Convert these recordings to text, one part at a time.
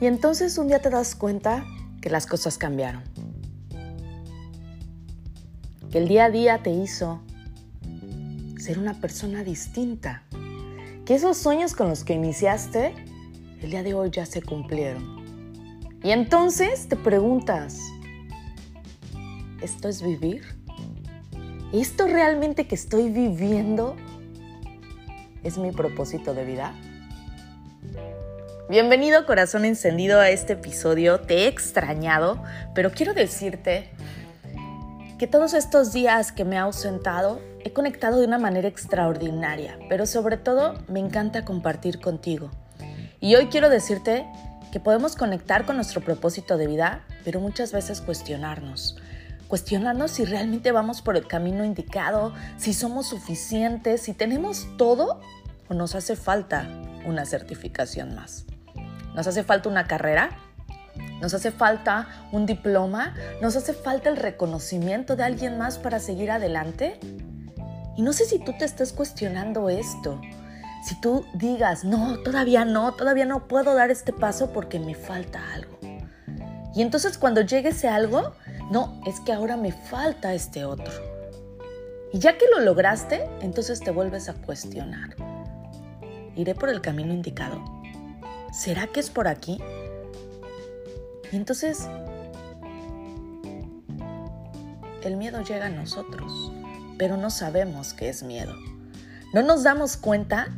Y entonces un día te das cuenta que las cosas cambiaron. Que el día a día te hizo ser una persona distinta. Que esos sueños con los que iniciaste, el día de hoy ya se cumplieron. Y entonces te preguntas, ¿esto es vivir? ¿Esto realmente que estoy viviendo es mi propósito de vida? Bienvenido corazón encendido a este episodio. Te he extrañado, pero quiero decirte que todos estos días que me he ausentado he conectado de una manera extraordinaria, pero sobre todo me encanta compartir contigo. Y hoy quiero decirte que podemos conectar con nuestro propósito de vida, pero muchas veces cuestionarnos. Cuestionarnos si realmente vamos por el camino indicado, si somos suficientes, si tenemos todo o nos hace falta una certificación más. Nos hace falta una carrera, nos hace falta un diploma, nos hace falta el reconocimiento de alguien más para seguir adelante. Y no sé si tú te estás cuestionando esto. Si tú digas, no, todavía no, todavía no puedo dar este paso porque me falta algo. Y entonces cuando llegue ese algo, no, es que ahora me falta este otro. Y ya que lo lograste, entonces te vuelves a cuestionar. ¿Iré por el camino indicado? ¿Será que es por aquí? Y entonces el miedo llega a nosotros pero no sabemos qué es miedo. No nos damos cuenta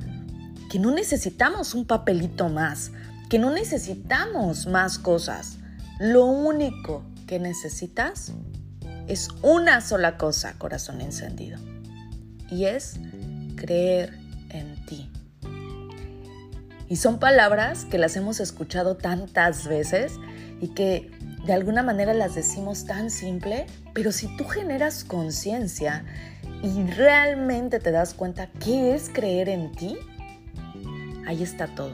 que no necesitamos un papelito más, que no necesitamos más cosas. Lo único que necesitas es una sola cosa, corazón encendido, y es creer en ti. Y son palabras que las hemos escuchado tantas veces y que de alguna manera las decimos tan simple, pero si tú generas conciencia y realmente te das cuenta qué es creer en ti, ahí está todo.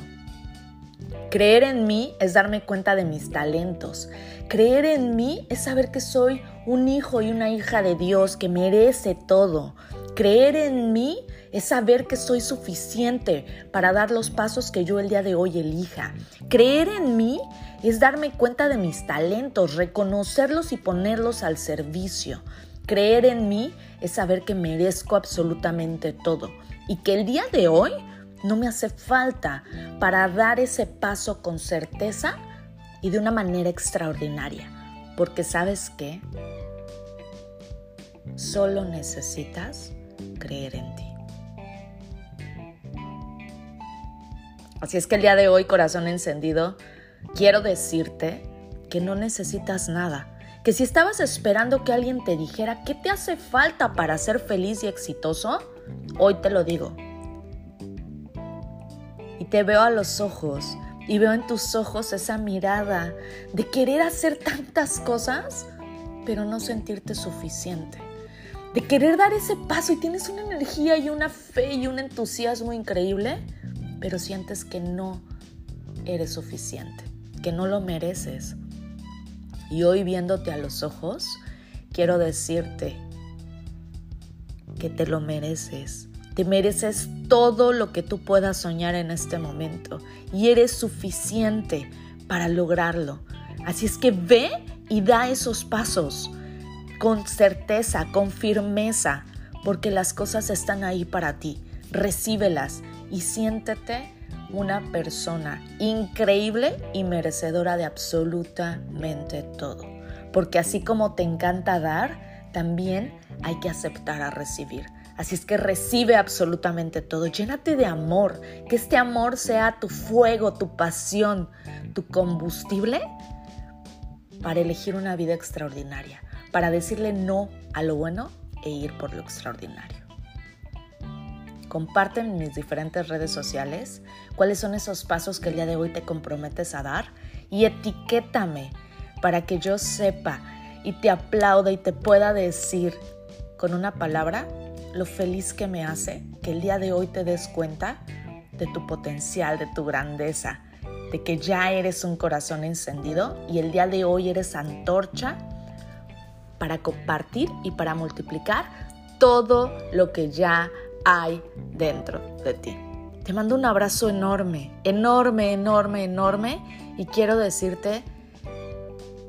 Creer en mí es darme cuenta de mis talentos. Creer en mí es saber que soy un hijo y una hija de Dios que merece todo. Creer en mí es saber que soy suficiente para dar los pasos que yo el día de hoy elija. Creer en mí es darme cuenta de mis talentos, reconocerlos y ponerlos al servicio. Creer en mí es saber que merezco absolutamente todo y que el día de hoy no me hace falta para dar ese paso con certeza y de una manera extraordinaria. Porque sabes qué? Solo necesitas creer en ti. Así es que el día de hoy, corazón encendido, quiero decirte que no necesitas nada. Que si estabas esperando que alguien te dijera qué te hace falta para ser feliz y exitoso, hoy te lo digo. Y te veo a los ojos y veo en tus ojos esa mirada de querer hacer tantas cosas, pero no sentirte suficiente. De querer dar ese paso y tienes una energía y una fe y un entusiasmo increíble, pero sientes que no eres suficiente, que no lo mereces. Y hoy viéndote a los ojos, quiero decirte que te lo mereces. Te mereces todo lo que tú puedas soñar en este momento y eres suficiente para lograrlo. Así es que ve y da esos pasos con certeza, con firmeza, porque las cosas están ahí para ti. Recíbelas y siéntete una persona increíble y merecedora de absolutamente todo. Porque así como te encanta dar, también hay que aceptar a recibir. Así es que recibe absolutamente todo. Llénate de amor. Que este amor sea tu fuego, tu pasión, tu combustible para elegir una vida extraordinaria. Para decirle no a lo bueno e ir por lo extraordinario. Comparte en mis diferentes redes sociales cuáles son esos pasos que el día de hoy te comprometes a dar y etiquétame para que yo sepa y te aplauda y te pueda decir con una palabra lo feliz que me hace que el día de hoy te des cuenta de tu potencial, de tu grandeza, de que ya eres un corazón encendido y el día de hoy eres antorcha para compartir y para multiplicar todo lo que ya hay dentro de ti. Te mando un abrazo enorme, enorme, enorme, enorme y quiero decirte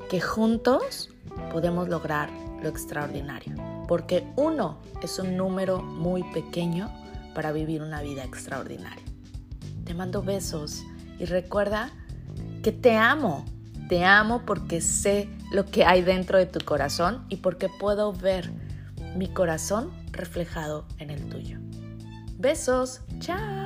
que juntos podemos lograr lo extraordinario, porque uno es un número muy pequeño para vivir una vida extraordinaria. Te mando besos y recuerda que te amo, te amo porque sé lo que hay dentro de tu corazón y porque puedo ver mi corazón reflejado en el tuyo. Besos, chao.